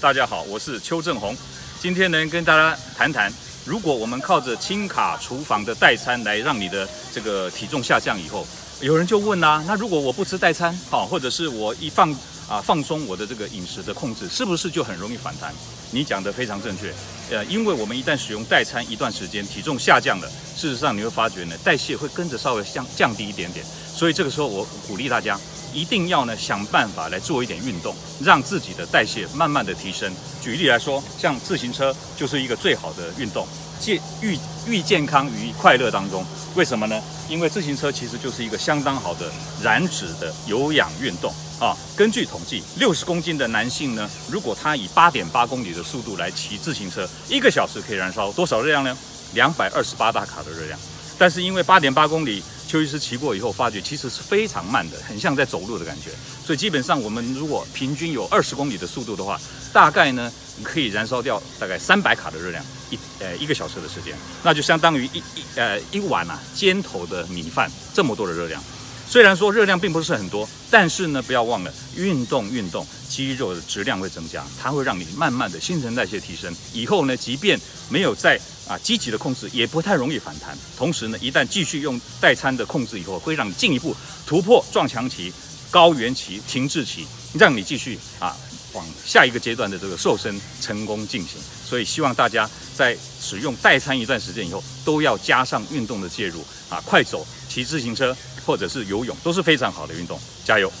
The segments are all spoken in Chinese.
大家好，我是邱正红。今天呢，跟大家谈谈，如果我们靠着轻卡厨房的代餐来让你的这个体重下降以后，有人就问啦、啊，那如果我不吃代餐，好，或者是我一放啊放松我的这个饮食的控制，是不是就很容易反弹？你讲的非常正确。呃，因为我们一旦使用代餐一段时间，体重下降了，事实上你会发觉呢，代谢会跟着稍微降降低一点点。所以这个时候，我鼓励大家。一定要呢想办法来做一点运动，让自己的代谢慢慢的提升。举例来说，像自行车就是一个最好的运动，健寓寓健康于快乐当中。为什么呢？因为自行车其实就是一个相当好的燃脂的有氧运动啊。根据统计，六十公斤的男性呢，如果他以八点八公里的速度来骑自行车，一个小时可以燃烧多少热量呢？两百二十八大卡的热量。但是因为八点八公里，邱医师骑过以后，发觉其实是非常慢的，很像在走路的感觉。所以基本上，我们如果平均有二十公里的速度的话，大概呢可以燃烧掉大概三百卡的热量，一呃一个小时的时间，那就相当于一一呃一碗啊尖头的米饭这么多的热量。虽然说热量并不是很多，但是呢不要忘了运动运动，肌肉的质量会增加，它会让你慢慢的新陈代谢提升。以后呢，即便没有在啊，积极的控制也不太容易反弹。同时呢，一旦继续用代餐的控制以后，会让你进一步突破撞墙期、高原期、停滞期，让你继续啊往下一个阶段的这个瘦身成功进行。所以希望大家在使用代餐一段时间以后，都要加上运动的介入啊，快走、骑自行车或者是游泳都是非常好的运动。加油！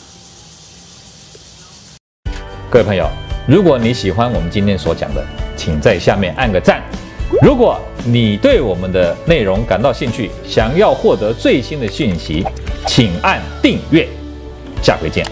各位朋友，如果你喜欢我们今天所讲的，请在下面按个赞。如果你对我们的内容感到兴趣，想要获得最新的讯息，请按订阅。下回见。